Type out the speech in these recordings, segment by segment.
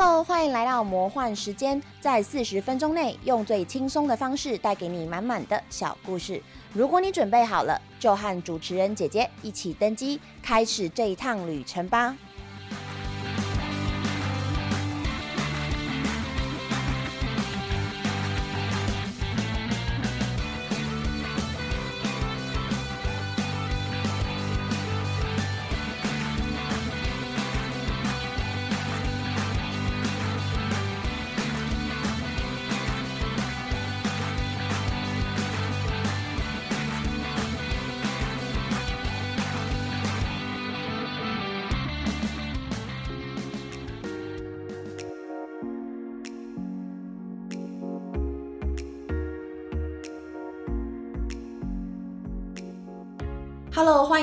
Hello，欢迎来到魔幻时间，在四十分钟内用最轻松的方式带给你满满的小故事。如果你准备好了，就和主持人姐姐一起登机，开始这一趟旅程吧。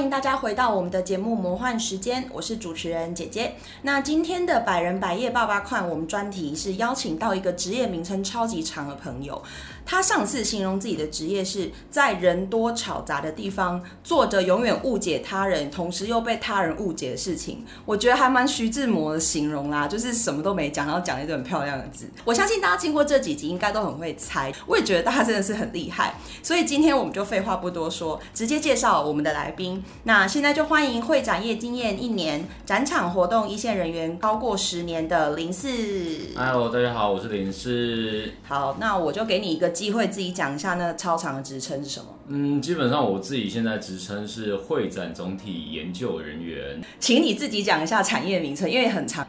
迎大家回到我们的节目《魔幻时间》，我是主持人姐姐。那今天的百人百业爸爸看，我们专题是邀请到一个职业名称超级长的朋友。他上次形容自己的职业是在人多吵杂的地方做着永远误解他人，同时又被他人误解的事情。我觉得还蛮徐志摩的形容啦，就是什么都没讲，然后讲一堆很漂亮的字。我相信大家经过这几集应该都很会猜，我也觉得大家真的是很厉害。所以今天我们就废话不多说，直接介绍我们的来宾。那现在就欢迎会展业经验一年、展场活动一线人员超过十年的林四。Hello，大家好，我是林氏。好，那我就给你一个机会，自己讲一下那超长的职称是什么。嗯，基本上我自己现在职称是会展总体研究人员。请你自己讲一下产业名称，因为很长。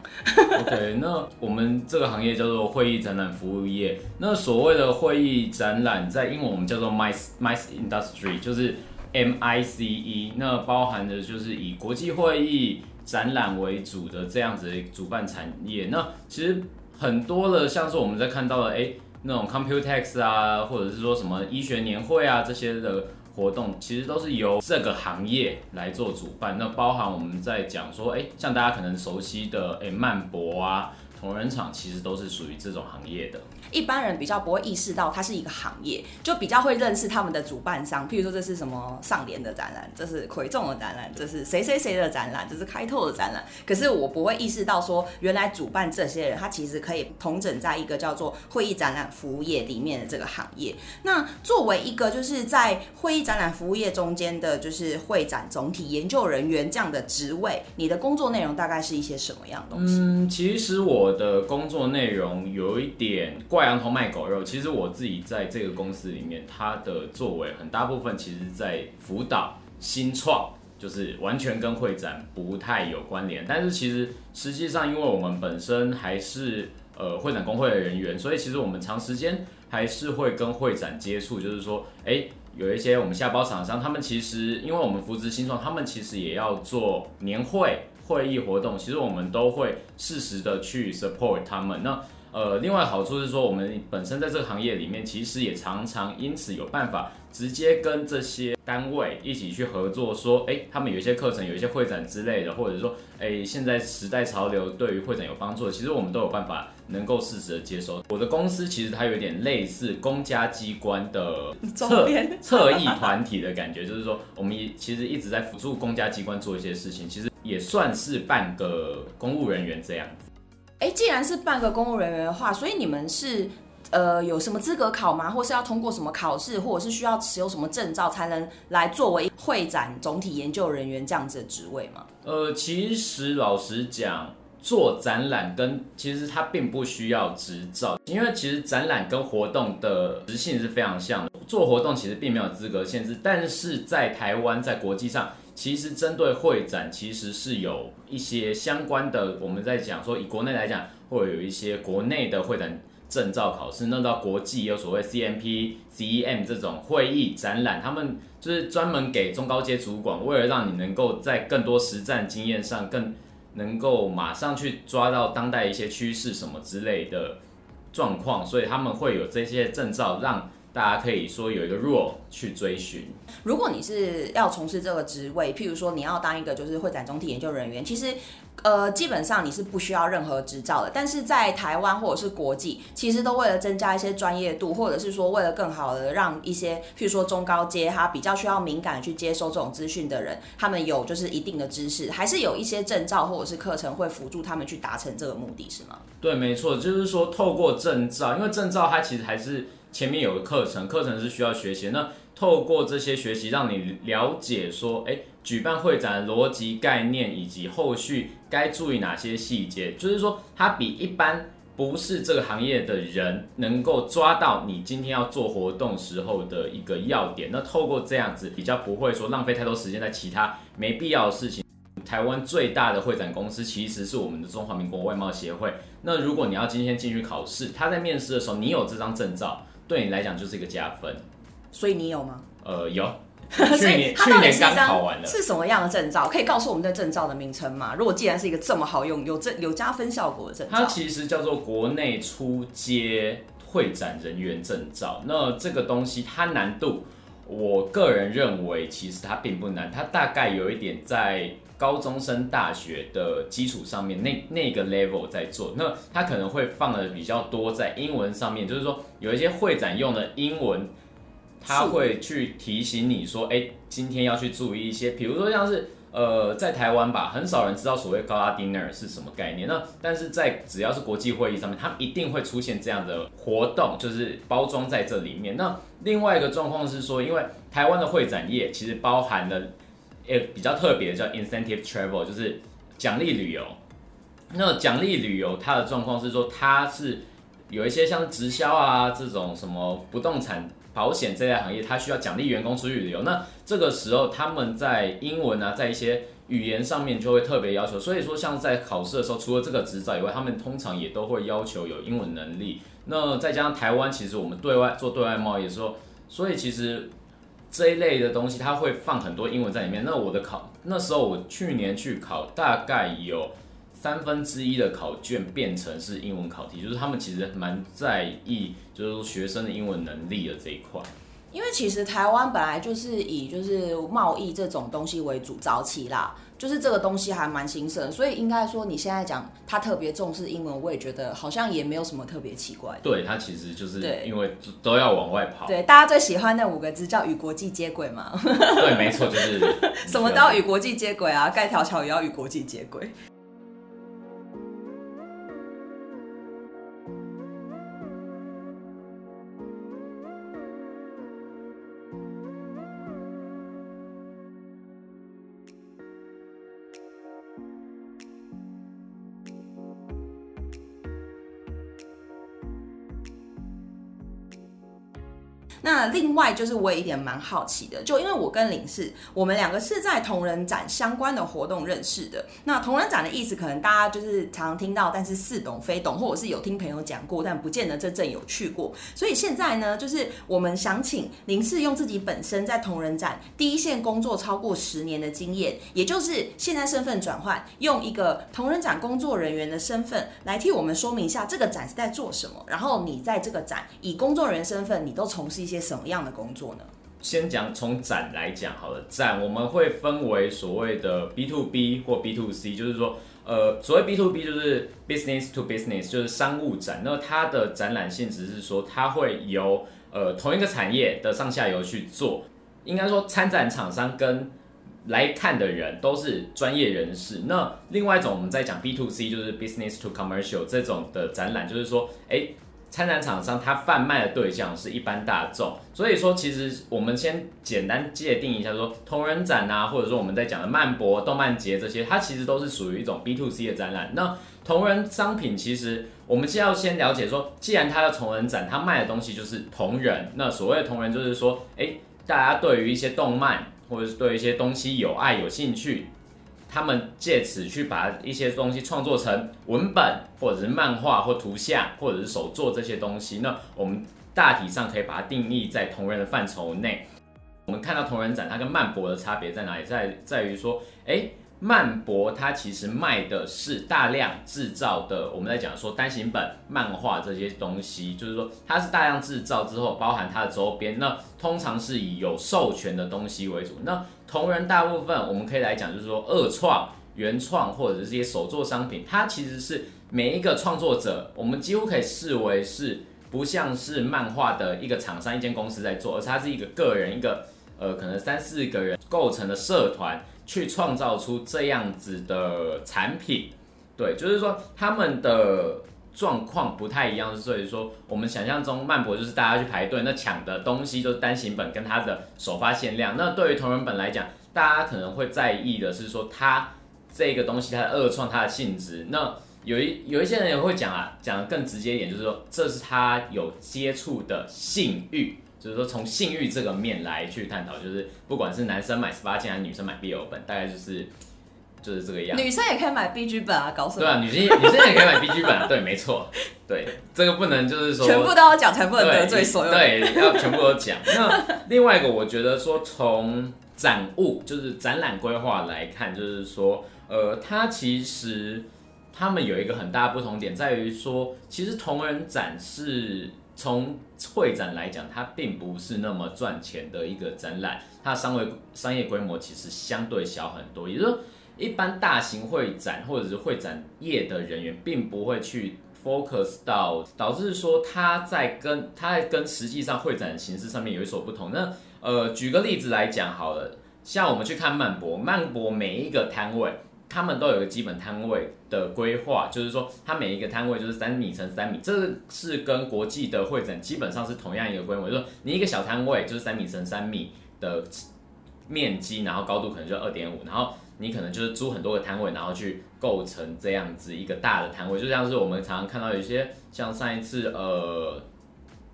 OK，那我们这个行业叫做会议展览服务业。那所谓的会议展览，在英文我们叫做 MICE MICE Industry，就是 M I C E。那包含的就是以国际会议展览为主的这样子的主办产业。那其实很多的像是我们在看到的，哎、那种 Computex 啊，或者是说什么医学年会啊这些的活动，其实都是由这个行业来做主办。那包含我们在讲说，哎、像大家可能熟悉的，哎、曼博啊、同仁厂，其实都是属于这种行业的。一般人比较不会意识到它是一个行业，就比较会认识他们的主办商，譬如说这是什么上联的展览，这是魁众的展览，这是谁谁谁的展览，这是开拓的展览。可是我不会意识到说，原来主办这些人，他其实可以统整在一个叫做会议展览服务业里面的这个行业。那作为一个就是在会议展览服务业中间的，就是会展总体研究人员这样的职位，你的工作内容大概是一些什么样的东西？嗯，其实我的工作内容有一点挂羊头卖狗肉。其实我自己在这个公司里面，它的作为很大部分其实在辅导新创，就是完全跟会展不太有关联。但是其实实际上，因为我们本身还是呃会展工会的人员，所以其实我们长时间还是会跟会展接触，就是说，哎、有一些我们下包厂商，他们其实因为我们扶植新创，他们其实也要做年会、会议活动，其实我们都会适时的去 support 他们。那呃，另外好处是说，我们本身在这个行业里面，其实也常常因此有办法直接跟这些单位一起去合作，说，哎、他们有一些课程、有一些会展之类的，或者说，哎、现在时代潮流对于会展有帮助，其实我们都有办法能够适时的接收。我的公司其实它有点类似公家机关的侧边侧翼团体的感觉，就是说，我们也其实一直在辅助公家机关做一些事情，其实也算是半个公务人员这样子。哎，既然是半个公务人员的话，所以你们是呃有什么资格考吗？或是要通过什么考试，或者是需要持有什么证照才能来作为会展总体研究人员这样子的职位吗？呃，其实老实讲，做展览跟其实它并不需要执照，因为其实展览跟活动的实性是非常像的。做活动其实并没有资格限制，但是在台湾在国际上，其实针对会展其实是有一些相关的。我们在讲说以国内来讲，会有一些国内的会展证照考试，那到国际有所谓 CMP、CEM 这种会议展览，他们就是专门给中高阶主管，为了让你能够在更多实战经验上更能够马上去抓到当代一些趋势什么之类的状况，所以他们会有这些证照，让大家可以说有一个 rule 去追寻。如果你是要从事这个职位，譬如说你要当一个就是会展总体研究人员，其实呃，基本上你是不需要任何执照的，但是在台湾或者是国际，其实都为了增加一些专业度，或者是说为了更好的让一些，譬如说中高阶，他比较需要敏感去接收这种资讯的人，他们有就是一定的知识，还是有一些证照或者是课程会辅助他们去达成这个目的，是吗？对，没错，就是说透过证照，因为证照它其实还是前面有个课程，课程是需要学习，那透过这些学习，让你了解说，哎。举办会展逻辑概念以及后续该注意哪些细节，就是说它比一般不是这个行业的人能够抓到你今天要做活动时候的一个要点。那透过这样子，比较不会说浪费太多时间在其他没必要的事情。台湾最大的会展公司其实是我们的中华民国外贸协会。那如果你要今天进去考试，他在面试的时候你有这张证照，对你来讲就是一个加分。所以你有吗？呃，有。去年去年刚考完了，是什么样的证照？可以告诉我们这证照的名称吗？如果既然是一个这么好用、有证有加分效果的证照，它其实叫做国内出街会展人员证照。那这个东西它难度，我个人认为其实它并不难，它大概有一点在高中生、大学的基础上面那那个 level 在做。那它可能会放的比较多在英文上面，就是说有一些会展用的英文。它会去提醒你说，哎，今天要去注意一些，比如说像是，呃，在台湾吧，很少人知道所谓高拉 dinner 是什么概念。那但是在只要是国际会议上面，他一定会出现这样的活动，就是包装在这里面。那另外一个状况是说，因为台湾的会展业其实包含了，呃，比较特别叫 incentive travel，就是奖励旅游。那奖励旅游它的状况是说，它是有一些像直销啊这种什么不动产。保险这类行业，它需要奖励员工出去旅游。那这个时候，他们在英文啊，在一些语言上面就会特别要求。所以说，像在考试的时候，除了这个执照以外，他们通常也都会要求有英文能力。那再加上台湾，其实我们对外做对外贸易的时候，所以其实这一类的东西，它会放很多英文在里面。那我的考那时候，我去年去考，大概有。三分之一的考卷变成是英文考题，就是他们其实蛮在意，就是说学生的英文能力的这一块。因为其实台湾本来就是以就是贸易这种东西为主，早期啦，就是这个东西还蛮兴盛，所以应该说你现在讲他特别重视英文，我也觉得好像也没有什么特别奇怪。对他其实就是因为都要往外跑。对，大家最喜欢那五个字叫与国际接轨嘛。对，没错，就是 什么都要与国际接轨啊，盖条桥也要与国际接轨。那另外就是我有一点蛮好奇的，就因为我跟林氏，我们两个是在同人展相关的活动认识的。那同人展的意思，可能大家就是常常听到，但是似懂非懂，或者是有听朋友讲过，但不见得真正有去过。所以现在呢，就是我们想请林氏用自己本身在同人展第一线工作超过十年的经验，也就是现在身份转换，用一个同人展工作人员的身份来替我们说明一下这个展是在做什么。然后你在这个展以工作人员身份，你都从事一些。什么样的工作呢？先讲从展来讲好了，展我们会分为所谓的 B to B 或 B to C，就是说，呃，所谓 B to B 就是 business to business，就是商务展。那它的展览性质是说，它会由呃同一个产业的上下游去做，应该说参展厂商跟来看的人都是专业人士。那另外一种我们在讲 B to C，就是 business to commercial 这种的展览，就是说，哎。参展厂商他贩卖的对象是一般大众，所以说其实我们先简单界定一下，说同人展啊，或者说我们在讲的漫博、动漫节这些，它其实都是属于一种 B to C 的展览。那同人商品其实我们先要先了解说，既然它要同人展，它卖的东西就是同人。那所谓的同人就是说，哎，大家对于一些动漫或者是对一些东西有爱、有兴趣。他们借此去把一些东西创作成文本，或者是漫画或图像，或者是手作这些东西。那我们大体上可以把它定义在同人的范畴内。我们看到同人展，它跟漫博的差别在哪里？在在于说，哎。漫博它其实卖的是大量制造的，我们在讲说单行本漫画这些东西，就是说它是大量制造之后，包含它的周边，那通常是以有授权的东西为主。那同人大部分我们可以来讲，就是说二创原创或者是这些手作商品，它其实是每一个创作者，我们几乎可以视为是不像是漫画的一个厂商、一间公司在做，而是它是一个个人、一个呃可能三四个人构成的社团去创造出这样子的产品。对，就是说他们的状况不太一样，所以说我们想象中漫博就是大家去排队，那抢的东西就是单行本跟它的首发限量。那对于同人本来讲，大家可能会在意的是说它这个东西它的二创它的性质。那有一有一些人也会讲啊，讲的更直接一点，就是说这是他有接触的性欲，就是说从性欲这个面来去探讨，就是不管是男生买十八禁还是女生买 BL 本，大概就是就是这个样子。女生也可以买 B G 本啊，搞什么？对啊，女生女生也可以买 B G 本，啊对，没错，对，这个不能就是说全部都要讲，才不能得罪所有人。对，要全部都讲。那另外一个，我觉得说从展物就是展览规划来看，就是说，呃，它其实他们有一个很大的不同点，在于说，其实同人展是从会展来讲，它并不是那么赚钱的一个展览，它商业商业规模其实相对小很多，也就是说，一般大型会展或者是会展业的人员，并不会去 focus 到，导致说它在跟它在跟实际上会展形式上面有所不同。那呃，举个例子来讲好了，像我们去看漫博，漫博每一个摊位，他们都有个基本摊位的规划，就是说它每一个摊位就是三米乘三米，这是跟国际的会展基本上是同样一个规模，就是说你一个小摊位就是三米乘三米的面积，然后高度可能就二点五，然后你可能就是租很多个摊位，然后去构成这样子一个大的摊位，就像是我们常常看到有些像上一次呃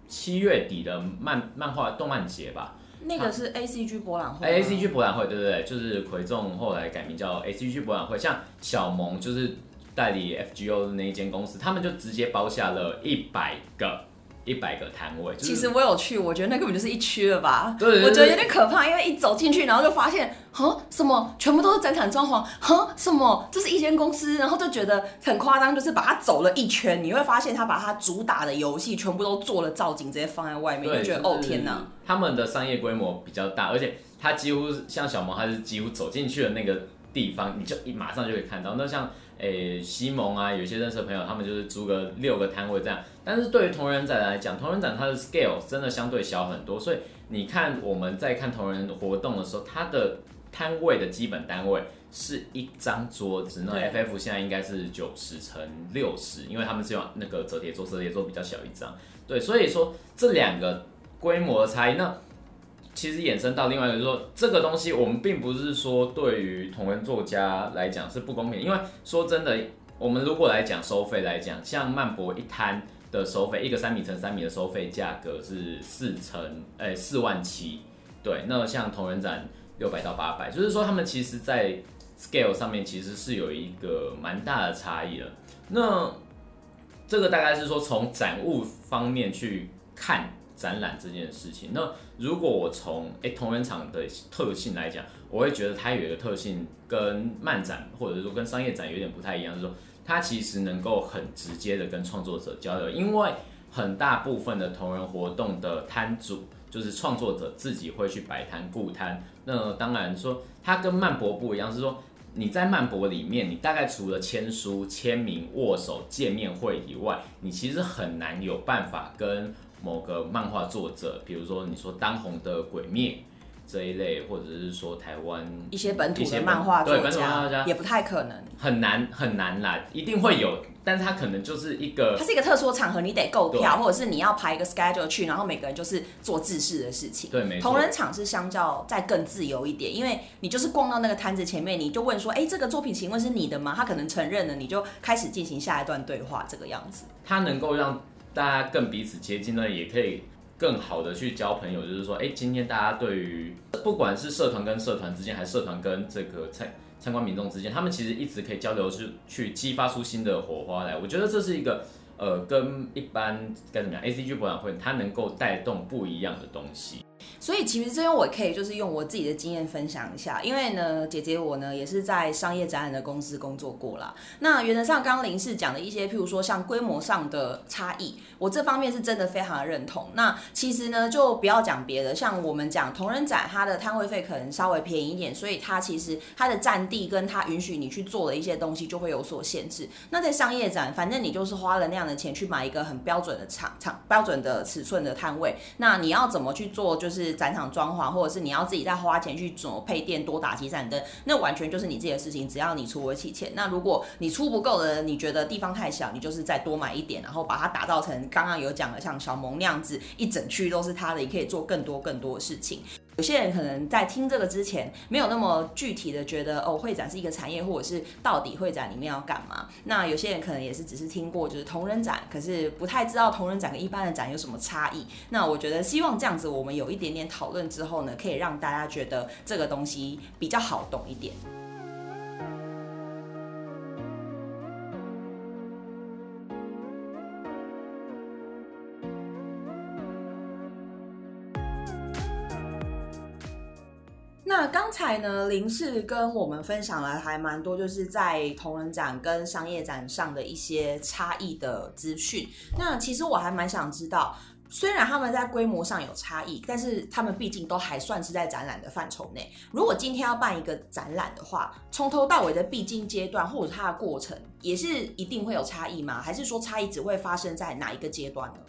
七月底的漫漫画动漫节吧。那个是 A C G 博览会吗，A C G 博览会，对对对，就是魁众后来改名叫 A C G 博览会，像小萌就是代理 F G O 的那一间公司，他们就直接包下了一百个一百个摊位。就是其实我有去，我觉得那根本就是一区了吧。对我觉得有点可怕，因为一走进去，然后就发现，huh 什么全部都是展场装潢，huh 什么这是一间公司，然后就觉得很夸张，就是把它走了一圈，你会发现他把他主打的游戏全部都做了造景，直接放在外面，对，就觉得就是哦天哪！，他们的商业规模比较大，而且他几乎像小毛，他是几乎走进去的那个地方，你就一马上就可以看到。那像诶、西蒙啊，有些认识的朋友，他们就是租个六个摊位这样。但是对于同人展来讲，同人展它的 scale 真的相对小很多，所以你看我们在看同人活动的时候，它的摊位的基本单位是一张桌子，那 FF 现在应该是九十乘六十，因为他们是用那个折叠桌，折叠桌比较小一张。对，所以说这两个规模的差异，那其实衍生到另外一个，就是说这个东西我们并不是说对于同人作家来讲是不公平，因为说真的，我们如果来讲收费来讲，像漫博一摊的收费，一个三米乘三米的收费价格是四乘诶四万七，对，那像同人展六百到八百，就是说他们其实在 scale 上面其实是有一个蛮大的差异的。那这个大概是说从展物方面去看展览这件事情。那如果我从诶同人场的特性来讲，我会觉得它有一个特性跟漫展或者说跟商业展有点不太一样，就是说它其实能够很直接的跟创作者交流，因为很大部分的同人活动的摊主就是创作者自己会去摆摊顾摊。那当然说它跟漫博不一样，是说你在漫博里面，你大概除了签书、签名、握手、见面会以外，你其实很难有办法跟某个漫画作者，比如说你说当红的《鬼灭》这一类，或者是说台湾一些本土的漫画作家也不太可能。很难很难啦，一定会有，但是它可能就是一个它是一个特殊的场合，你得购票，或者是你要排一个 schedule 去，然后每个人就是做自事的事情。对，没错同，人场是相较再更自由一点，因为你就是逛到那个摊子前面，你就问说，哎、这个作品请问是你的吗？他可能承认了，你就开始进行下一段对话，这个样子。它能够让大家更彼此接近呢，也可以更好的去交朋友。就是说，哎、今天大家对于不管是社团跟社团之间，还是社团跟这个参参观民众之间，他们其实一直可以交流，去去激发出新的火花来。我觉得这是一个呃，跟一般该怎么样，A C G 博览会它能够带动不一样的东西。所以其实这边我可以就是用我自己的经验分享一下，因为呢，姐姐我呢也是在商业展览的公司工作过啦。那原则上，刚刚林氏讲的一些，譬如说像规模上的差异，我这方面是真的非常的认同。那其实呢，就不要讲别的，像我们讲同人展，它的摊位费可能稍微便宜一点，所以它其实它的占地跟它允许你去做的一些东西就会有所限制。那在商业展，反正你就是花了那样的钱去买一个很标准的场场标准的尺寸的摊位，那你要怎么去做，就是展场装潢，或者是你要自己再花钱去怎么配电、多打几盏灯，那完全就是你自己的事情，只要你出得起钱。那如果你出不够的，你觉得地方太小，你就是再多买一点，然后把它打造成刚刚有讲的像小萌那样子，一整区都是他的，你可以做更多更多的事情。有些人可能在听这个之前，没有那么具体的觉得哦，会展是一个产业，或者是到底会展里面要干嘛。那有些人可能也是只是听过就是同人展，可是不太知道同人展跟一般的展有什么差异。那我觉得希望这样子，我们有一点点讨论之后呢，可以让大家觉得这个东西比较好懂一点。那刚才呢，林氏跟我们分享了还蛮多，就是在同人展跟商业展上的一些差异的资讯。那其实我还蛮想知道，虽然他们在规模上有差异，但是他们毕竟都还算是在展览的范畴内。如果今天要办一个展览的话，从头到尾的必经阶段或者它的过程，也是一定会有差异吗？还是说差异只会发生在哪一个阶段呢？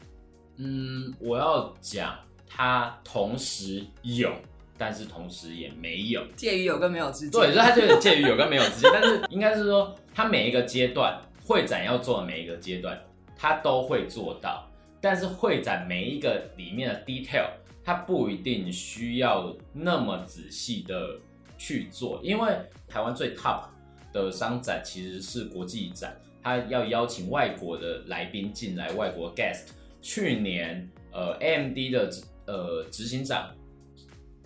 嗯，我要讲它同时有。但是同时也没有介于有跟没有之间，对，所以它就介于有跟没有之间。但是应该是说，它每一个阶段会展要做的每一个阶段，它都会做到。但是会展每一个里面的 detail，它不一定需要那么仔细的去做，因为台湾最 top 的商展其实是国际展，它要邀请外国的来宾进来，外国 guest。去年呃 AMD 的呃执行长。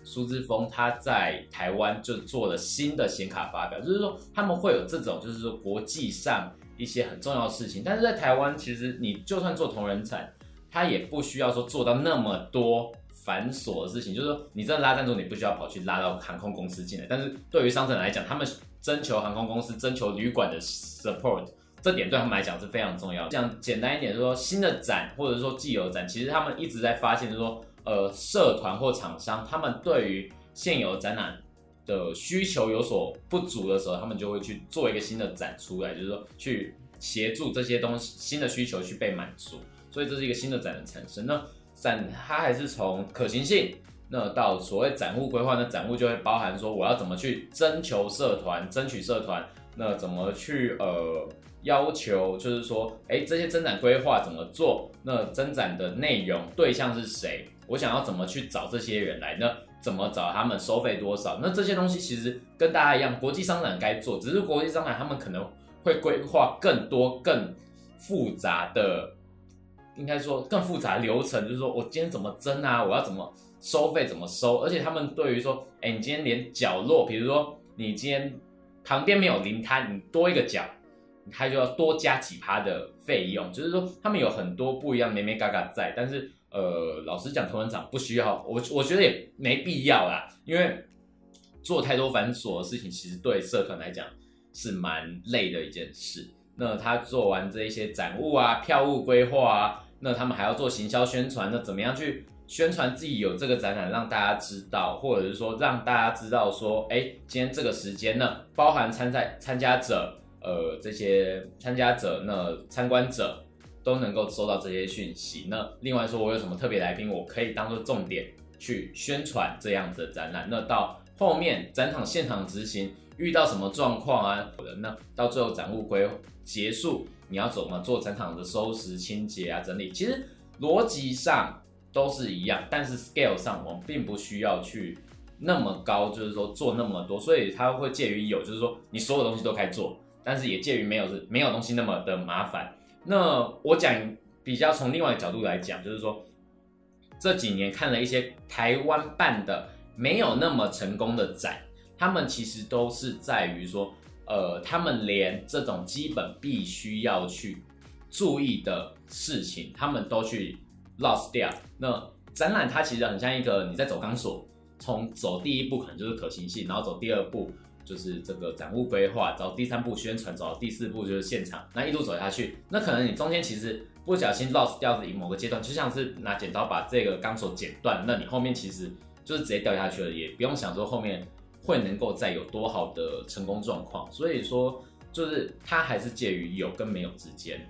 苏之峰他在台湾就做了新的显卡发表，就是说他们会有这种，就是说国际上一些很重要的事情。但是在台湾，其实你就算做同人展，他也不需要说做到那么多繁琐的事情。就是说，你真的拉赞助，你不需要跑去拉到航空公司进来。但是对于商城来讲，他们征求航空公司、征求旅馆的 support，这点对他们来讲是非常重要。讲简单一点，就是说新的展或者说既有展，其实他们一直在发现，就是说。呃，社团或厂商，他们对于现有展览的需求有所不足的时候，他们就会去做一个新的展出来，就是说去协助这些东西新的需求去被满足，所以这是一个新的展的产生。那展它还是从可行性，那到所谓展务规划，那展务就会包含说我要怎么去征求社团，争取社团，那怎么去呃要求，就是说，哎，这些增展规划怎么做？那增展的内容对象是谁？我想要怎么去找这些人来呢？怎么找他们？收费多少？那这些东西其实跟大家一样，国际商展该做，只是国际商展他们可能会规划更多、更复杂的，应该说更复杂流程，就是说我今天怎么争啊？我要怎么收费？怎么收？而且他们对于说，哎，你今天连角落，比如说你今天旁边没有临摊，你多一个角，他就要多加几趴的费用。就是说他们有很多不一样，咩咩嘎嘎在，但是。呃，老实讲，同仁长不需要，我我觉得也没必要啦，因为做太多繁琐的事情，其实对社团来讲是蛮累的一件事。那他做完这一些展物啊、票务规划啊，那他们还要做行销宣传，那怎么样去宣传自己有这个展览，让大家知道，或者是说让大家知道说，哎，今天这个时间呢，包含参赛参加者，呃，这些参加者，那参观者。都能够收到这些讯息。那另外说，我有什么特别来宾，我可以当做重点去宣传这样子的展览。那到后面展场现场执行遇到什么状况啊？那到最后展务归结束，你要怎么做展场的收拾、清洁啊、整理？其实逻辑上都是一样，但是 scale 上我们并不需要去那么高，就是说做那么多。所以它会介于有，就是说你所有东西都该做，但是也介于没有是没有东西那么的麻烦。那我讲比较从另外一个角度来讲，就是说这几年看了一些台湾办的没有那么成功的展，他们其实都是在于说，呃，他们连这种基本必须要去注意的事情，他们都去 lost 掉。那展览它其实很像一个你在走钢索，从走第一步可能就是可行性，然后走第二步就是这个展物规划，走第三步宣传，走到第四步就是现场，那一路走下去，那可能你中间其实不小心 lost 掉的某个阶段，就像是拿剪刀把这个钢索剪断，那你后面其实就是直接掉下去了，也不用想说后面会能够再有多好的成功状况，所以说就是它还是介于有跟没有之间。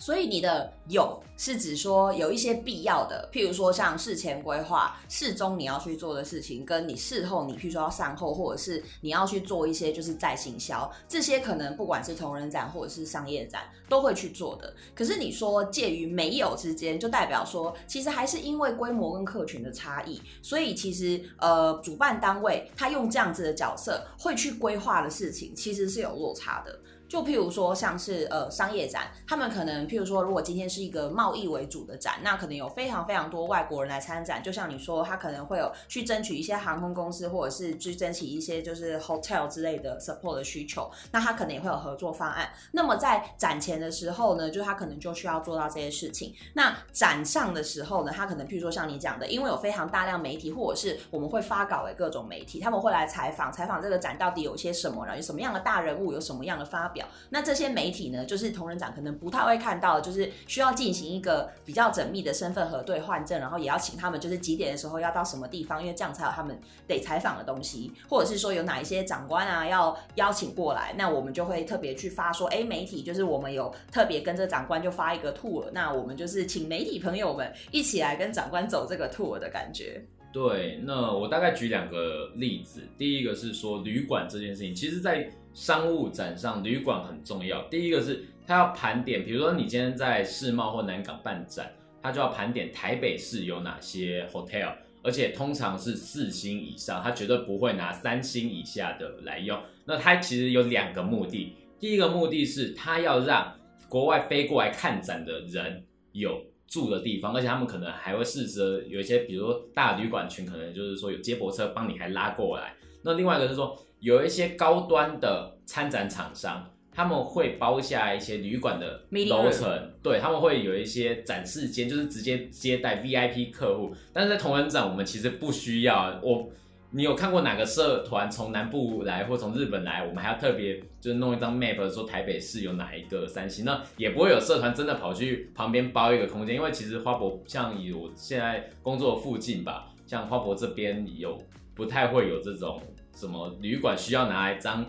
所以你的有是指说有一些必要的，譬如说像事前规划、事中你要去做的事情，跟你事后你譬如说要善后，或者是你要去做一些就是再行销，这些可能不管是同人展或者是商业展都会去做的。可是你说介于没有之间，就代表说其实还是因为规模跟客群的差异，所以其实呃主办单位他用这样子的角色会去规划的事情，其实是有落差的。就譬如说，像是呃商业展，他们可能譬如说，如果今天是一个贸易为主的展，那可能有非常非常多外国人来参展。就像你说，他可能会有去争取一些航空公司，或者是去争取一些就是 hotel 之类的 support 的需求。那他可能也会有合作方案。那么在展前的时候呢，就他可能就需要做到这些事情。那展上的时候呢，他可能譬如说像你讲的，因为有非常大量媒体，或者是我们会发稿给各种媒体，他们会来采访，采访这个展到底有些什么，然后有什么样的大人物，有什么样的发表。那这些媒体呢，就是同仁长可能不太会看到，就是需要进行一个比较缜密的身份核对换证，然后也要请他们，就是几点的时候要到什么地方，因为这样才有他们得采访的东西，或者是说有哪一些长官啊要邀请过来，那我们就会特别去发说，哎，媒体就是我们有特别跟这长官就发一个 tour，那我们就是请媒体朋友们一起来跟长官走这个 tour 的感觉。对，那我大概举两个例子，第一个是说旅馆这件事情，其实，在商务展上，旅馆很重要。第一个是它要盘点，比如说你今天在世贸或南港办展，它就要盘点台北市有哪些 hotel，而且通常是四星以上，它绝对不会拿三星以下的来用。那它其实有两个目的，第一个目的是它要让国外飞过来看展的人有。住的地方，而且他们可能还会试着有一些，比如说大旅馆群，可能就是说有接驳车帮你还拉过来。那另外一个是说，有一些高端的参展厂商，他们会包下一些旅馆的楼层，对他们会有一些展示间，就是直接接待 VIP 客户。但是在同仁展，我们其实不需要我。你有看过哪个社团从南部来或从日本来？我们还要特别就是弄一张 map 说台北市有哪一个三星，那也不会有社团真的跑去旁边包一个空间，因为其实花博像有现在工作附近吧，像花博这边有不太会有这种什么旅馆需要拿来张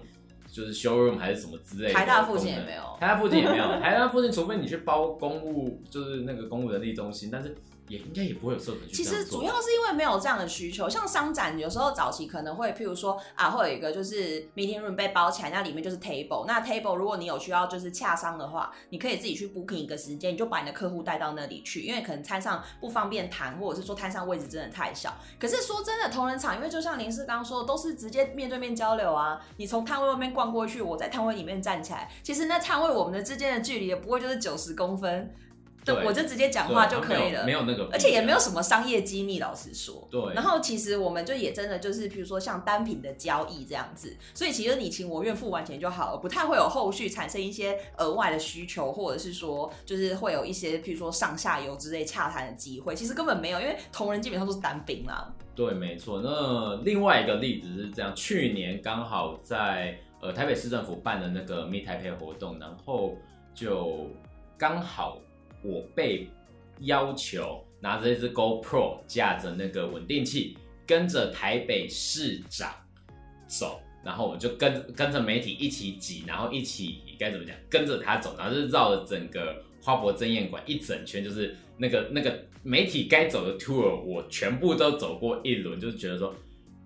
就是 showroom 还是什么之类的。台大附近也没有，台大附近也没有，台大附近除非你去包公务，就是那个公务人力中心，但是。也应该也不会有社团其实主要是因为没有这样的需求，像商展有时候早期可能会，譬如说啊，会有一个就是 meeting room 被包起来，那里面就是 table。那 table 如果你有需要就是洽商的话，你可以自己去 booking 一个时间，你就把你的客户带到那里去，因为可能摊上不方便谈，或者是说摊上位置真的太小。可是说真的，同仁场因为就像林氏刚刚说的，都是直接面对面交流啊。你从摊位外面逛过去，我在摊位里面站起来，其实那摊位我们的之间的距离也不会就是九十公分。对，我就直接讲话就可以了，没有那个，而且也没有什么商业机密，老实说。对。然后其实我们就也真的就是，比如说像单品的交易这样子，所以其实你情我愿付完钱就好了，不太会有后续产生一些额外的需求，或者是说就是会有一些，譬如说上下游之类洽谈的机会，其实根本没有，因为同仁基本上都是单兵啦。对，没错。那另外一个例子是这样，去年刚好在呃台北市政府办的那个 Meet Taipei 活动，然后就刚好。我被要求拿着一支 GoPro，架着那个稳定器，跟着台北市长走，然后我就跟跟着媒体一起挤，然后一起该怎么讲，跟着他走，然后就绕了整个花博争艳馆一整圈，就是那个那个媒体该走的 tour，我全部都走过一轮，就是觉得说。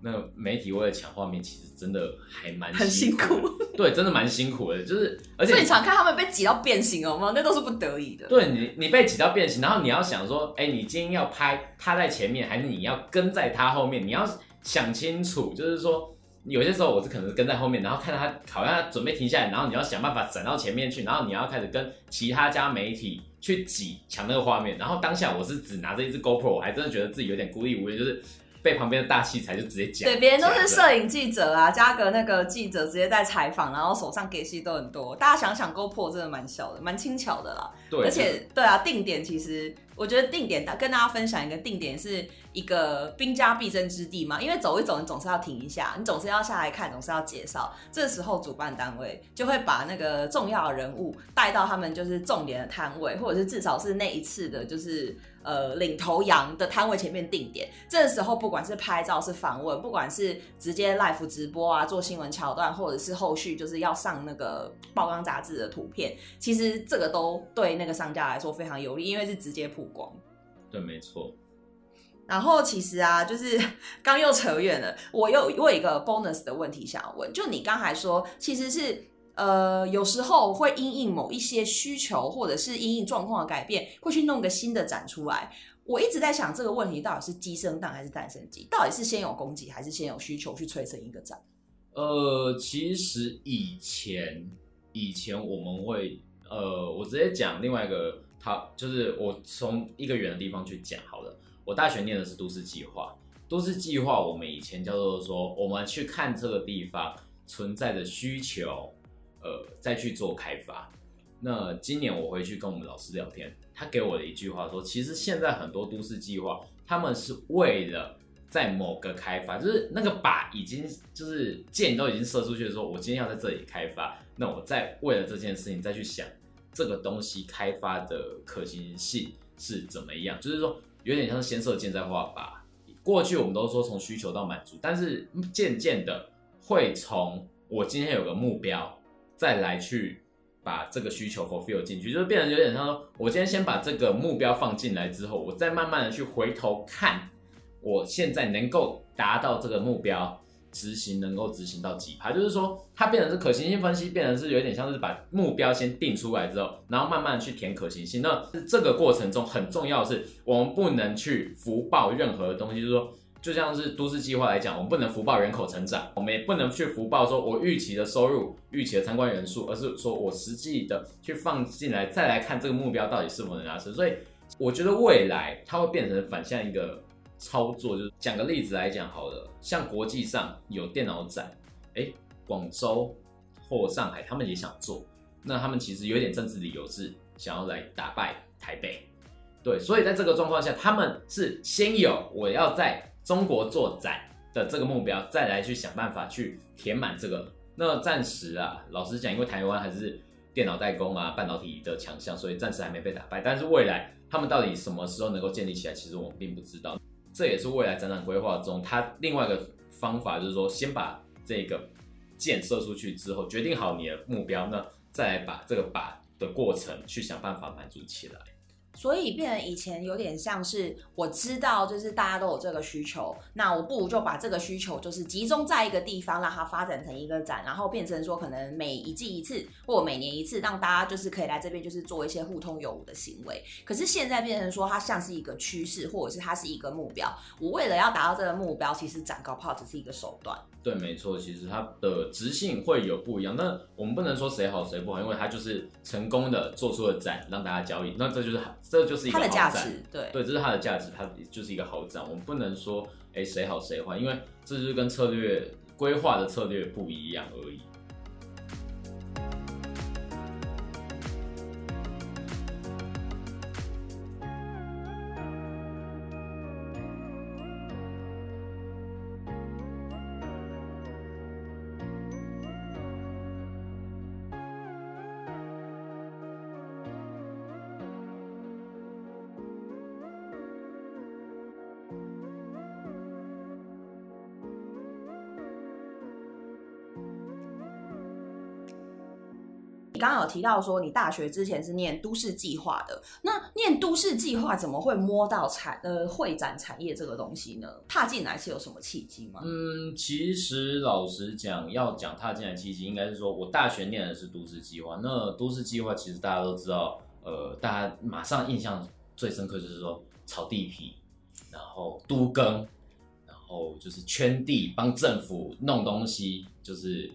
那媒体为了抢画面，其实真的还蛮很辛苦，对，真的蛮辛苦的。就是，而且你常看他们被挤到变形哦吗？那都是不得已的。对你，你被挤到变形，然后你要想说，哎，你今天要拍他在前面，还是你要跟在他后面？你要想清楚，就是说，有些时候我是可能跟在后面，然后看到他好像他准备停下来，然后你要想办法转到前面去，然后你要开始跟其他家媒体去挤抢那个画面。然后当下我是只拿着一支 GoPro，我还真的觉得自己有点孤立无援，就是。被旁边的大器材就直接讲，对，别人都是摄影记者啊，加个那个记者直接在采访，然后手上给戏都很多。大家想想，GoPro 真的蛮小的，蛮轻巧的啦。对，而且对啊，定点其实我觉得定点跟大家分享一个定点是一个兵家必争之地嘛，因为走一走，你总是要停一下，你总是要下来看，总是要介绍。这时候主办单位就会把那个重要的人物带到他们就是重点的摊位，或者是至少是那一次的，就是呃领头羊的摊位前面定点。这时候不管是拍照、是访问，不管是直接 live 直播啊，做新闻桥段，或者是后续就是要上那个报章杂志的图片，其实这个都对那个商家来说非常有利，因为是直接曝光。对，没错。然后其实啊，就是 刚又扯远了。我有我有一个 bonus 的问题想要问，就你刚才说，其实是呃，有时候会因应某一些需求，或者是因应状况的改变，会去弄个新的展出来。我一直在想这个问题，到底是鸡生蛋还是蛋生鸡？到底是先有供给还是先有需求去催生一个展？呃，其实以前以前我们会呃，我直接讲另外一个。他，就是我从一个远的地方去讲好了。我大学念的是都市计划，都市计划我们以前叫做说，我们去看这个地方存在的需求，呃，再去做开发。那今年我回去跟我们老师聊天，他给我的一句话说，其实现在很多都市计划，他们是为了在某个开发，就是那个靶已经就是箭都已经射出去的时候，我今天要在这里开发，那我再为了这件事情再去想。这个东西开发的可行性是怎么样？就是说，有点像是先设箭再画靶。过去我们都说从需求到满足，但是渐渐的会从我今天有个目标，再来去把这个需求 fulfill 进去，就是变成有点像说，我今天先把这个目标放进来之后，我再慢慢的去回头看，我现在能够达到这个目标。执行能够执行到几趴，就是说它变成是可行性分析，变成是有点像是把目标先定出来之后，然后慢慢去填可行性。那这个过程中很重要的是，我们不能去福报任何东西，就是说，就像是都市计划来讲，我们不能福报人口成长，我们也不能去福报说我预期的收入、预期的参观人数，而是说我实际的去放进来，再来看这个目标到底是否能达成。所以我觉得未来它会变成反向一个。操作就是讲个例子来讲好了，像国际上有电脑展，哎，广州或上海他们也想做，那他们其实有点政治理由是想要来打败台北，对，所以在这个状况下，他们是先有我要在中国做展的这个目标，再来去想办法去填满这个。那暂时啊，老实讲，因为台湾还是电脑代工啊、半导体的强项，所以暂时还没被打败。但是未来他们到底什么时候能够建立起来，其实我们并不知道。这也是未来展览规划中，它另外一个方法就是说，先把这个箭射出去之后，决定好你的目标，那再来把这个靶的过程去想办法满足起来。所以变成以前有点像是我知道，就是大家都有这个需求，那我不如就把这个需求就是集中在一个地方，让它发展成一个展，然后变成说可能每一季一次或每年一次，让大家就是可以来这边就是做一些互通有无的行为。可是现在变成说它像是一个趋势，或者是它是一个目标。我为了要达到这个目标，其实展高炮只是一个手段。对，没错，其实它的直性会有不一样。那我们不能说谁好谁不好，因为它就是成功的做出了展，让大家交易。那这就是这就是一个好展，对对，这是它的价值，它就是一个好展。我们不能说哎谁好谁坏，因为这就是跟策略规划的策略不一样而已。提到说，你大学之前是念都市计划的，那念都市计划怎么会摸到产呃会展产业这个东西呢？踏进来是有什么契机吗？嗯，其实老实讲，要讲踏进来契机，应该是说我大学念的是都市计划。那都市计划其实大家都知道，呃，大家马上印象最深刻就是说炒地皮，然后都更，然后就是圈地帮政府弄东西，就是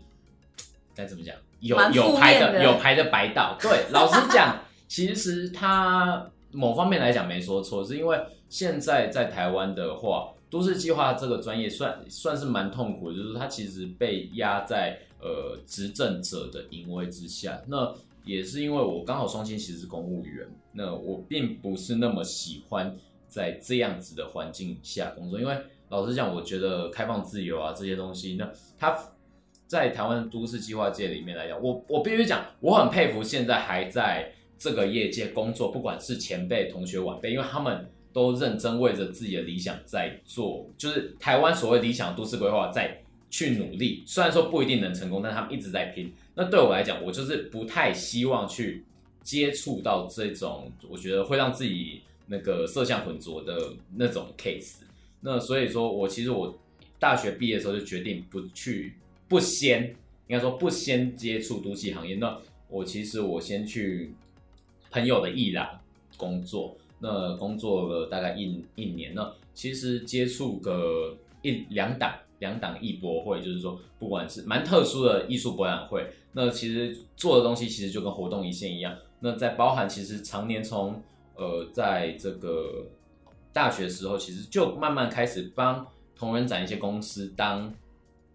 该怎么讲？有有牌的有牌的白道，对，老实讲，其实他某方面来讲没说错，是因为现在在台湾的话，都市计划这个专业算算是蛮痛苦的，就是它其实被压在呃执政者的淫威之下。那也是因为我刚好双亲其实是公务员，那我并不是那么喜欢在这样子的环境下工作，因为老实讲，我觉得开放自由啊这些东西，那它在台湾都市计划界里面来讲，我我必须讲，我很佩服现在还在这个业界工作，不管是前辈、同学、晚辈，因为他们都认真为着自己的理想在做，就是台湾所谓理想都市规划在去努力，虽然说不一定能成功，但他们一直在拼。那对我来讲，我就是不太希望去接触到这种，我觉得会让自己那个色相混浊的那种 case。那所以说我其实我大学毕业的时候就决定不去，不先应该说不先接触都市行业。那我其实我先去朋友的艺廊工作，那工作了大概一一年。那其实接触个一两档两档艺博会，就是说不管是蛮特殊的艺术博览会。那其实做的东西其实就跟活动一线一样。那在包含其实常年从呃在这个大学时候，其实就慢慢开始帮同仁展一些公司当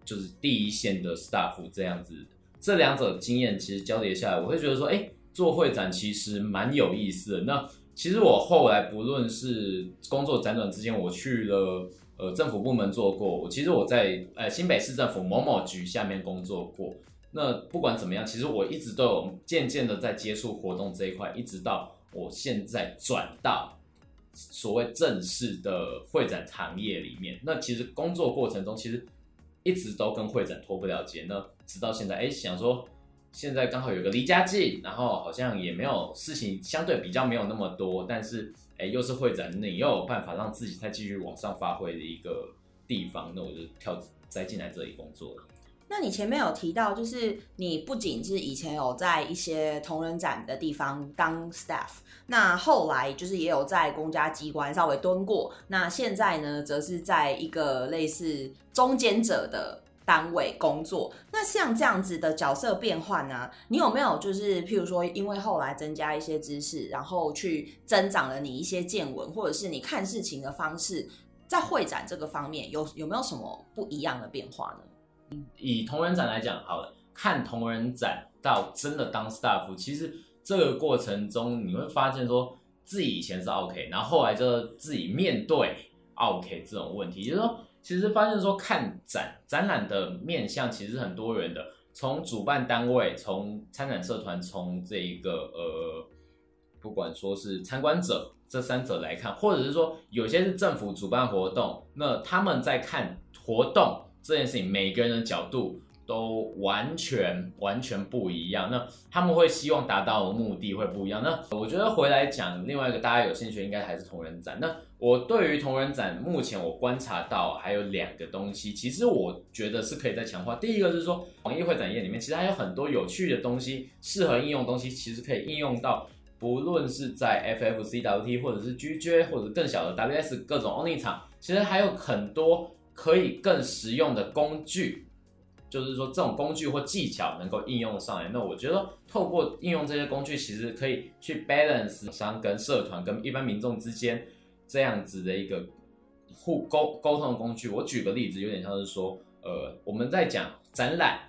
就是第一线的 staff 这样子。这两者经验其实交叠下来，我会觉得说，哎，做会展其实蛮有意思的。那其实我后来不论是工作辗转之间，我去了呃政府部门做过，其实我在呃新北市政府某某局下面工作过。那不管怎么样，其实我一直都有渐渐的在接触活动这一块，一直到我现在转到所谓正式的会展行业里面。那其实工作过程中，其实一直都跟会展脱不了节。那直到现在，哎，想说现在刚好有个离家近，然后好像也没有事情，相对比较没有那么多，但是哎，又是会展，你又有办法让自己再继续往上发挥的一个地方，那我就跳再进来这里工作了。那你前面有提到，就是你不仅是以前有在一些同仁展的地方当 staff，那后来就是也有在公家机关稍微蹲过，那现在呢，则是在一个类似中间者的单位工作。那像这样子的角色变换呢，你有没有就是譬如说，因为后来增加一些知识，然后去增长了你一些见闻，或者是你看事情的方式，在会展这个方面有有没有什么不一样的变化呢？以同人展来讲，好了，看同人展到真的当 staff，其实这个过程中你会发现说，自己以前是 OK，然后后来就自己面对 OK 这种问题，就是说，其实发现说看展展览的面向其实很多元的，从主办单位，从参展社团，从这一个呃，不管说是参观者这三者来看，或者是说有些是政府主办活动，那他们在看活动。这件事情每个人的角度都完全完全不一样，那他们会希望达到的目的会不一样。那我觉得回来讲另外一个大家有兴趣应该还是同人展。那我对于同人展目前我观察到还有两个东西，其实我觉得是可以再强化。第一个就是说，网易会展业里面其实还有很多有趣的东西，适合应用东西，其实可以应用到不论是在 FFCWT 或者是 GJ 或者更小的 WS 各种 Only 场，其实还有很多。可以更实用的工具，就是说这种工具或技巧能够应用上来。那我觉得透过应用这些工具，其实可以去 balance 商跟社团跟一般民众之间这样子的一个互沟沟通的工具。我举个例子，有点像是说，呃，我们在讲展览，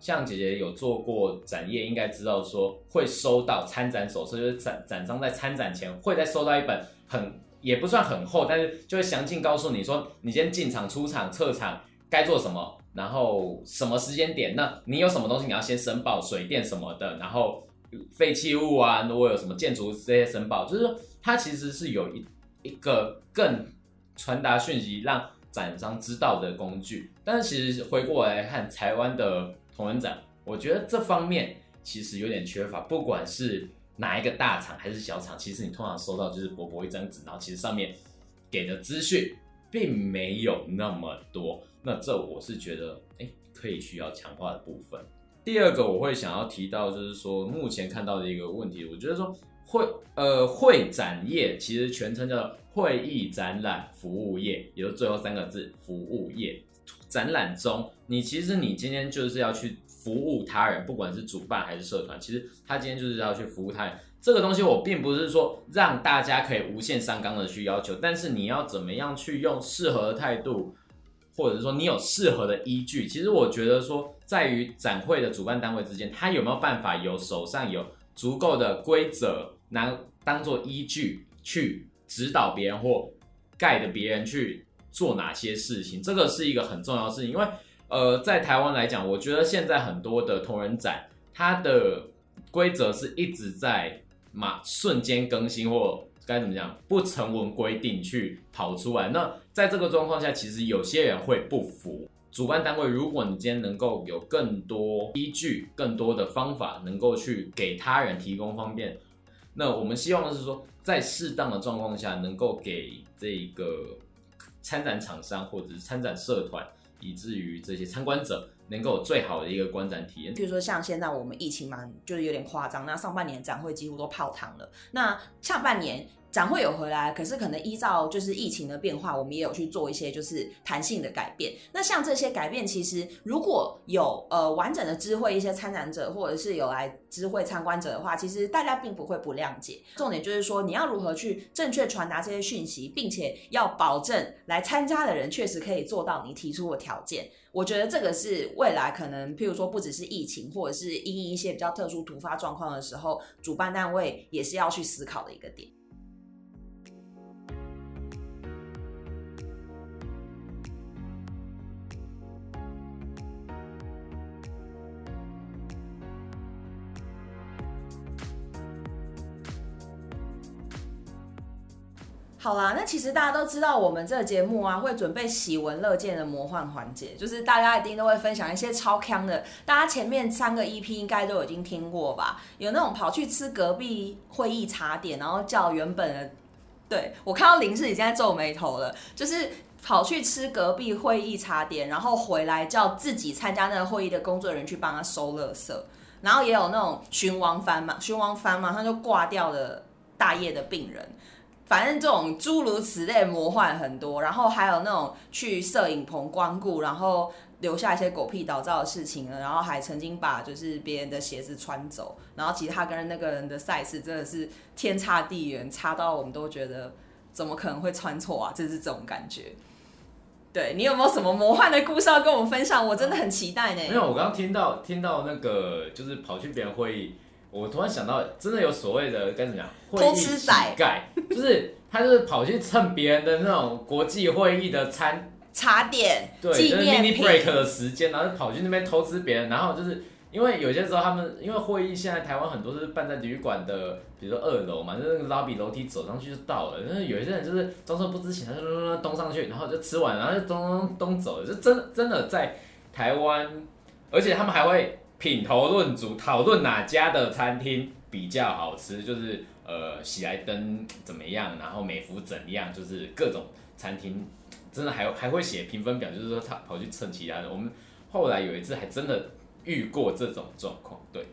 像姐姐有做过展业，应该知道说会收到参展手册，就是展展商在参展前会再收到一本很。也不算很厚，但是就会详尽告诉你说，你先进场、出场、撤场该做什么，然后什么时间点，那你有什么东西你要先申报，水电什么的，然后废弃物啊，如果有什么建筑这些申报，就是说它其实是有一一个更传达讯息让展商知道的工具。但是其实回过来看台湾的同仁展，我觉得这方面其实有点缺乏，不管是。哪一个大厂还是小厂，其实你通常收到就是薄薄一张纸，然后其实上面给的资讯并没有那么多。那这我是觉得，哎，可以需要强化的部分。第二个我会想要提到，就是说目前看到的一个问题，我觉得说会呃会展业其实全称叫会议展览服务业，也就最后三个字服务业。展览中，你其实你今天就是要去。服务他人，不管是主办还是社团，其实他今天就是要去服务他人。这个东西我并不是说让大家可以无限上纲的去要求，但是你要怎么样去用适合的态度或者是说你有适合的依据。其实我觉得说，在于展会的主办单位之间，他有没有办法有手上有足够的规则，拿当做依据去指导别人或盖的别人去做哪些事情，这个是一个很重要的事情。因为呃，在台湾来讲，我觉得现在很多的同人展，它的规则是一直在马瞬间更新或。该怎么讲？不成文规定去跑出来。那在这个状况下，其实有些人会不服。主办单位，如果你今天能够有更多依据、更多的方法，能够去给他人提供方便，那我们希望的是说，在适当的状况下，能够给这个参展厂商或者是参展社团，以至于这些参观者。能够有最好的一个观展体验。比如说像现在我们疫情嘛，就是有点夸张。那上半年展会几乎都泡汤了。那下半年展会有回来，可是可能依照就是疫情的变化，我们也有去做一些就是弹性的改变。那像这些改变，其实如果有呃完整的知会一些参展者，或者是有来知会参观者的话，其实大家并不会不谅解。重点就是说，你要如何去正确传达这些讯息，并且要保证来参加的人确实可以做到你提出的条件。我觉得这个是未来可能，譬如说不只是疫情，或者是因一些比较特殊突发状况的时候，主办单位也是要去思考的一个点。好啦，那其实大家都知道，我们这个节目啊，会准备喜闻乐见的魔幻环节，就是大家一定都会分享一些超坑的。大家前面三个 EP 应该都已经听过吧？有那种跑去吃隔壁会议茶点，然后叫原本的，对我看到林氏已经在皱眉头了，就是跑去吃隔壁会议茶点，然后回来叫自己参加那个会议的工作人员去帮他收垃圾，然后也有那种寻王翻嘛，寻王翻嘛，他就挂掉了大业的病人。反正这种诸如此类魔幻很多，然后还有那种去摄影棚光顾，然后留下一些狗屁倒灶的事情然后还曾经把就是别人的鞋子穿走，然后其实他跟那个人的赛事真的是天差地远，差到我们都觉得怎么可能会穿错啊？就是这种感觉。对你有没有什么魔幻的故事要跟我们分享？我真的很期待呢。没有，我刚刚听到听到那个就是跑去别人会议。我突然想到，真的有所谓的该怎么讲？偷吃仔，就是他就是跑去蹭别人的那种国际会议的餐茶点，对，就是 mini break 的时间，然后就跑去那边偷吃别人，然后就是因为有些时候他们因为会议现在台湾很多是办在旅馆的，比如说二楼嘛，就是那个 lobby 楼梯走上去就到了，但是有一些人就是装作不知情，他就咚上去，然后就吃完，然后就咚咚咚走了，就真真的在台湾，而且他们还会。品头论足，讨论哪家的餐厅比较好吃，就是呃喜来登怎么样，然后美孚怎样，就是各种餐厅，真的还还会写评分表，就是说他跑去蹭其他的。我们后来有一次还真的遇过这种状况，对，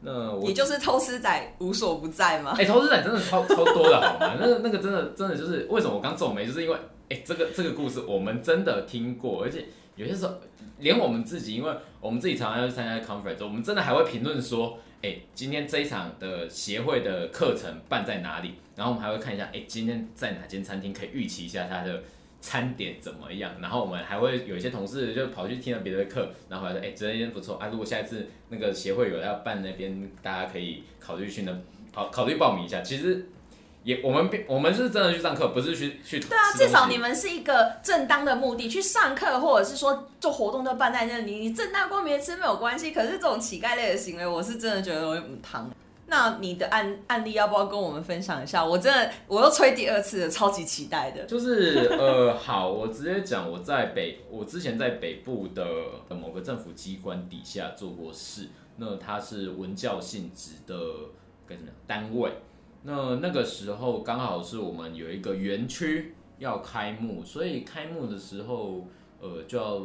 那我也就是偷吃仔无所不在吗？哎，偷吃仔真的超 超多的好吗？那个那个真的真的就是为什么我刚皱眉，就是因为哎这个这个故事我们真的听过，而且有些时候。连我们自己，因为我们自己常常要去参加 conference，我们真的还会评论说，哎，今天这一场的协会的课程办在哪里？然后我们还会看一下，哎，今天在哪间餐厅可以预期一下它的餐点怎么样？然后我们还会有一些同事就跑去听了别的课，然后来说，哎，这间不错啊，如果下一次那个协会有要办那边，大家可以考虑去那考考虑报名一下。其实。也，我们我们是真的去上课，不是去去。对啊，至少你们是一个正当的目的去上课，或者是说做活动都办在那里，你正大光明吃没有关系。可是这种乞丐类的行为，我是真的觉得很唐。那你的案案例要不要跟我们分享一下？我真的我又吹第二次了，超级期待的。就是呃，好，我直接讲，我在北，我之前在北部的某个政府机关底下做过事，那它是文教性质的，该怎么样单位？那那个时候刚好是我们有一个园区要开幕，所以开幕的时候，呃，就要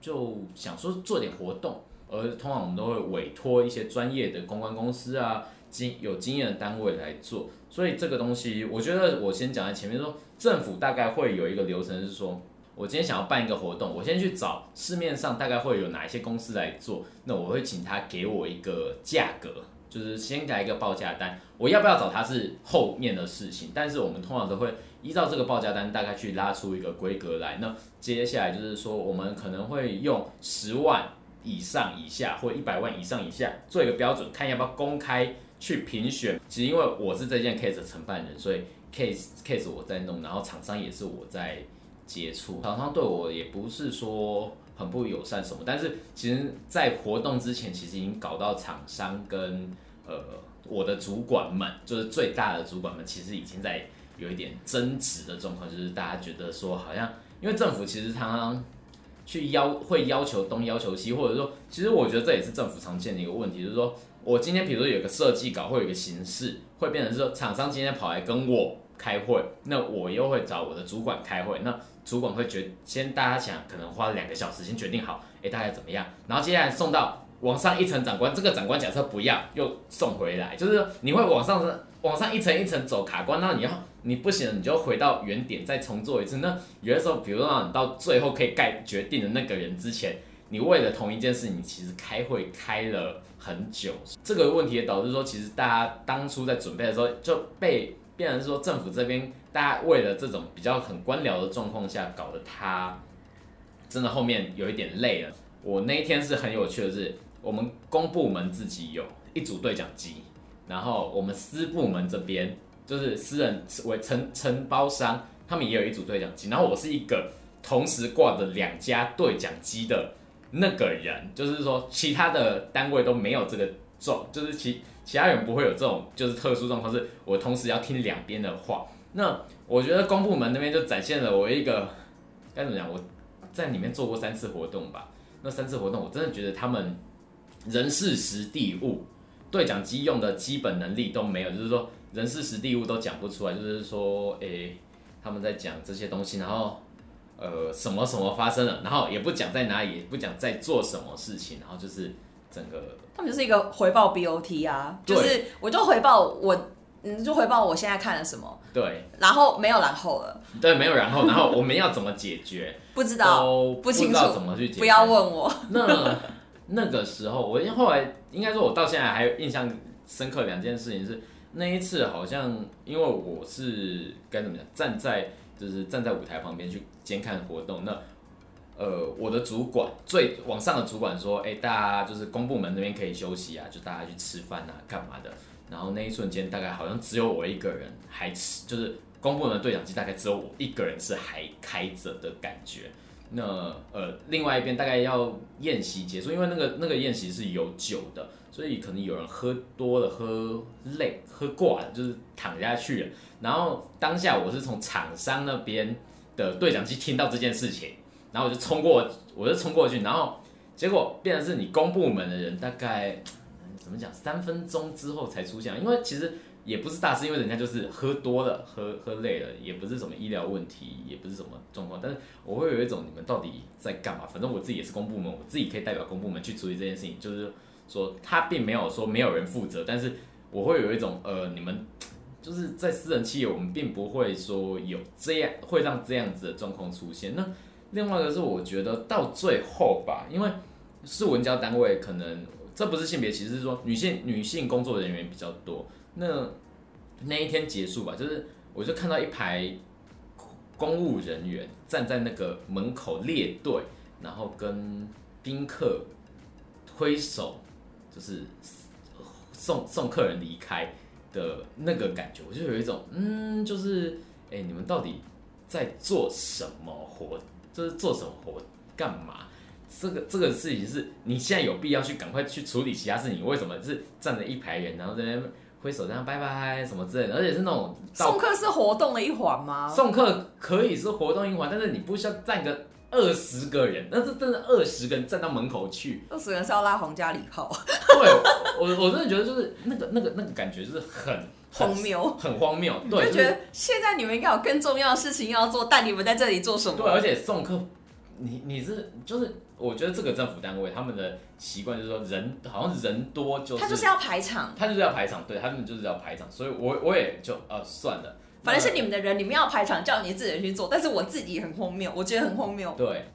就想说做点活动，而通常我们都会委托一些专业的公关公司啊，经有经验的单位来做。所以这个东西，我觉得我先讲在前面说，政府大概会有一个流程是说，我今天想要办一个活动，我先去找市面上大概会有哪一些公司来做，那我会请他给我一个价格。就是先改一个报价单，我要不要找他是后面的事情，但是我们通常都会依照这个报价单大概去拉出一个规格来。那接下来就是说，我们可能会用十万以上、以下或一百万以上、以下做一个标准，看要不要公开去评选。其实因为我是这件 case 的承办人，所以 case case 我在弄，然后厂商也是我在接触，厂商对我也不是说。很不友善什么，但是其实，在活动之前，其实已经搞到厂商跟呃我的主管们，就是最大的主管们，其实已经在有一点争执的状况，就是大家觉得说，好像因为政府其实常常去要会要求东要求西，或者说，其实我觉得这也是政府常见的一个问题，就是说我今天比如说有个设计稿或有个形式，会变成说厂商今天跑来跟我开会，那我又会找我的主管开会，那。主管会决先大家想可能花两个小时先决定好，哎大概怎么样，然后接下来送到往上一层长官，这个长官假设不要又送回来，就是你会往上往上一层一层走卡关，那你要你不行了，你就回到原点再重做一次。那有的时候，比如说你到最后可以盖决定的那个人之前，你为了同一件事，你其实开会开了很久，这个问题也导致说，其实大家当初在准备的时候就被。变成说政府这边，大家为了这种比较很官僚的状况下，搞得他真的后面有一点累了。我那一天是很有趣的是，我们公部门自己有一组对讲机，然后我们私部门这边就是私人为承承包商，他们也有一组对讲机，然后我是一个同时挂着两家对讲机的那个人，就是说其他的单位都没有这个状，就是其。其他人不会有这种就是特殊状况，是我同时要听两边的话。那我觉得公部门那边就展现了我一个该怎么讲？我在里面做过三次活动吧。那三次活动，我真的觉得他们人事实地物对讲机用的基本能力都没有，就是说人事实地物都讲不出来。就是说，诶，他们在讲这些东西，然后呃什么什么发生了，然后也不讲在哪里，也不讲在做什么事情，然后就是。整个他们就是一个回报 BOT 啊，就是我就回报我，嗯，就回报我现在看了什么，对，然后没有然后了，对，没有然后，然后我们要怎么解决？不知道，不清楚怎么去解决，不要问我。那那个时候，我后来应该说，我到现在还有印象深刻两件事情是，那一次好像因为我是该怎么讲，站在就是站在舞台旁边去监看活动，那。呃，我的主管最往上的主管说：“哎，大家就是公部门那边可以休息啊，就大家去吃饭啊，干嘛的？”然后那一瞬间，大概好像只有我一个人还，就是公部门的对讲机大概只有我一个人是还开着的感觉。那呃，另外一边大概要宴席结束，因为那个那个宴席是有酒的，所以可能有人喝多了、喝累、喝挂了，就是躺下去了。然后当下我是从厂商那边的对讲机听到这件事情。然后我就冲过，我就冲过去，然后结果变成是你公部门的人，大概么讲，三分钟之后才出现。因为其实也不是大事，因为人家就是喝多了，喝喝累了，也不是什么医疗问题，也不是什么状况。但是我会有一种，你们到底在干嘛？反正我自己也是公部门，我自己可以代表公部门去处理这件事情。就是说，他并没有说没有人负责，但是我会有一种，呃，你们就是在私人企业，我们并不会说有这样会让这样子的状况出现。那另外一个是，我觉得到最后吧，因为是文教单位，可能这不是性别歧视，是说女性女性工作人员比较多。那那一天结束吧，就是我就看到一排公务人员站在那个门口列队，然后跟宾客挥手，就是送送客人离开的那个感觉，我就有一种，嗯，就是哎，你们到底在做什么活？这是做什么活干嘛？这个这个事情是你现在有必要去赶快去处理其他事情？为什么是站着一排人，然后在那挥手这样拜拜什么之类的？而且是那种送客是活动的一环吗？送客可以是活动一环，但是你不需要站个二十个人，那是真的二十个人站到门口去，二十个人是要拉皇家礼炮。对，我我真的觉得就是那个那个那个感觉就是很。荒谬，很荒谬。对，就觉得现在你们应该有更重要的事情要做，但你们在这里做什么？对，而且送客，你你是就是，我觉得这个政府单位他们的习惯就是说，人好像人多就他就是要排场，他就是要排场，对他们就是要排场，所以我我也就呃算了，反正是你们的人，你们要排场，叫你自己人去做，但是我自己很荒谬，我觉得很荒谬。对，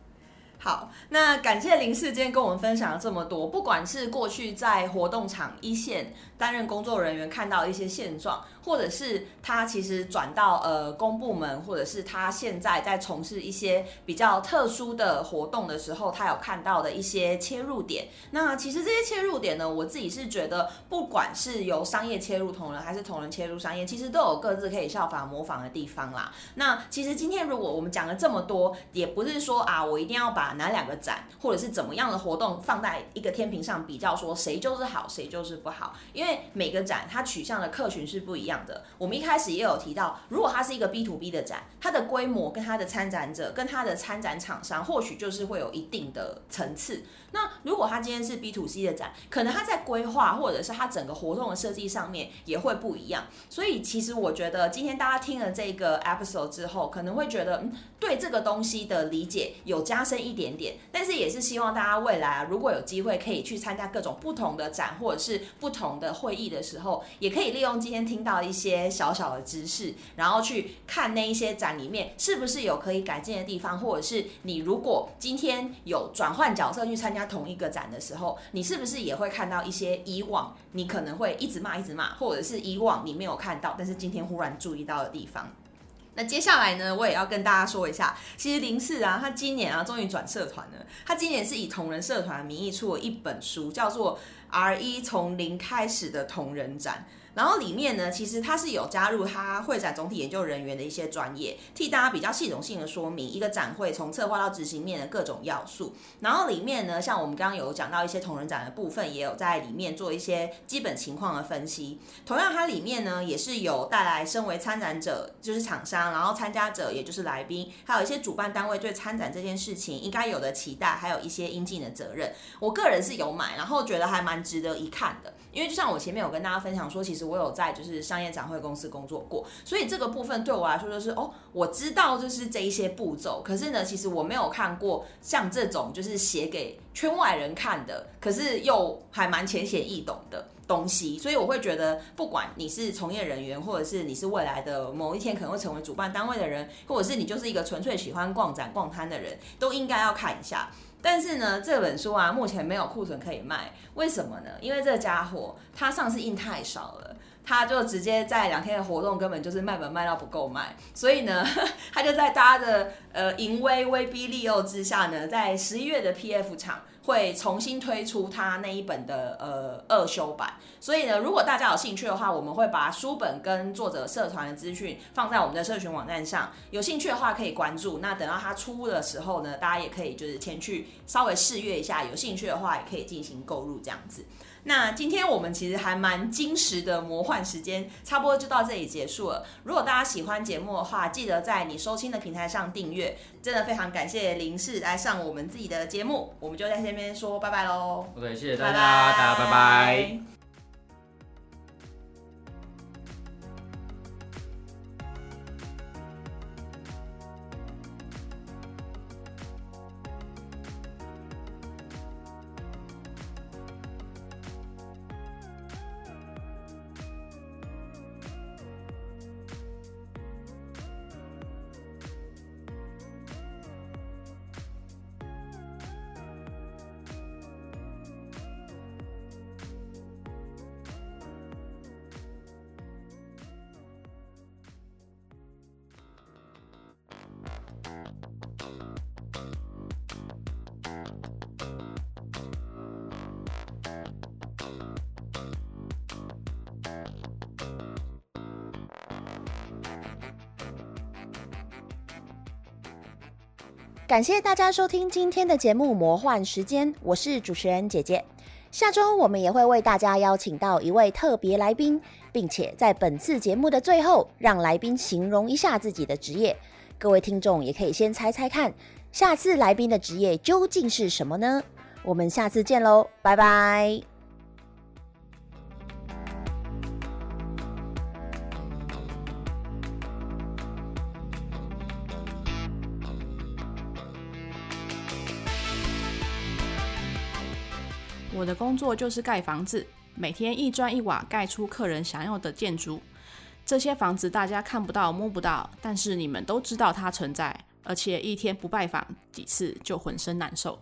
好，那感谢林世今天跟我们分享了这么多，不管是过去在活动场一线担任工作人员看到一些现状，或者是他其实转到呃公部门，或者是他现在在从事一些比较特殊的活动的时候，他有看到的一些切入点。那其实这些切入点呢，我自己是觉得，不管是由商业切入同仁，还是同仁切入商业，其实都有各自可以效仿模仿的地方啦。那其实今天如果我们讲了这么多，也不是说啊，我一定要把哪两个展或者是怎么样的活动放在一个天平上比较，说谁就是好，谁就是不好。因为每个展它取向的客群是不一样的。我们一开始也有提到，如果它是一个 B to B 的展，它的规模跟它的参展者跟它的参展厂商，或许就是会有一定的层次。那如果它今天是 B to C 的展，可能它在规划或者是它整个活动的设计上面也会不一样。所以其实我觉得今天大家听了这个 episode 之后，可能会觉得嗯，对这个东西的理解有加深一点点。但是也是希望大家未来啊，如果有机会可以去参加各种不同的展或者是不同的会议的时候，也可以利用今天听到一些小小的知识，然后去看那一些展里面是不是有可以改进的地方，或者是你如果今天有转换角色去参加同一个展的时候，你是不是也会看到一些以往你可能会一直骂一直骂，或者是以往你没有看到，但是今天忽然注意到的地方。那接下来呢，我也要跟大家说一下，其实林氏啊，他今年啊终于转社团了。他今年是以同人社团的名义出了一本书，叫做《R 一从零开始的同人展》。然后里面呢，其实它是有加入它会展总体研究人员的一些专业，替大家比较系统性的说明一个展会从策划到执行面的各种要素。然后里面呢，像我们刚刚有讲到一些同仁展的部分，也有在里面做一些基本情况的分析。同样，它里面呢也是有带来身为参展者就是厂商，然后参加者也就是来宾，还有一些主办单位对参展这件事情应该有的期待，还有一些应尽的责任。我个人是有买，然后觉得还蛮值得一看的。因为就像我前面有跟大家分享说，其实我有在就是商业展会公司工作过，所以这个部分对我来说就是哦，我知道就是这一些步骤。可是呢，其实我没有看过像这种就是写给圈外人看的，可是又还蛮浅显易懂的东西。所以我会觉得，不管你是从业人员，或者是你是未来的某一天可能会成为主办单位的人，或者是你就是一个纯粹喜欢逛展逛摊的人，都应该要看一下。但是呢，这本书啊，目前没有库存可以卖，为什么呢？因为这家伙他上次印太少了，他就直接在两天的活动根本就是卖本卖到不够卖，所以呢，他就在大家的呃淫威威逼利诱之下呢，在十一月的 PF 厂。会重新推出他那一本的呃二修版，所以呢，如果大家有兴趣的话，我们会把书本跟作者社团的资讯放在我们的社群网站上，有兴趣的话可以关注。那等到他出的时候呢，大家也可以就是前去稍微试阅一下，有兴趣的话也可以进行购入这样子。那今天我们其实还蛮金石的魔幻时间，差不多就到这里结束了。如果大家喜欢节目的话，记得在你收听的平台上订阅。真的非常感谢林氏来上我们自己的节目，我们就在这边说拜拜喽。OK，谢谢大家，大家拜拜。感谢大家收听今天的节目《魔幻时间》，我是主持人姐姐。下周我们也会为大家邀请到一位特别来宾，并且在本次节目的最后，让来宾形容一下自己的职业。各位听众也可以先猜猜看，下次来宾的职业究竟是什么呢？我们下次见喽，拜拜。的工作就是盖房子，每天一砖一瓦盖出客人想要的建筑。这些房子大家看不到、摸不到，但是你们都知道它存在，而且一天不拜访几次就浑身难受。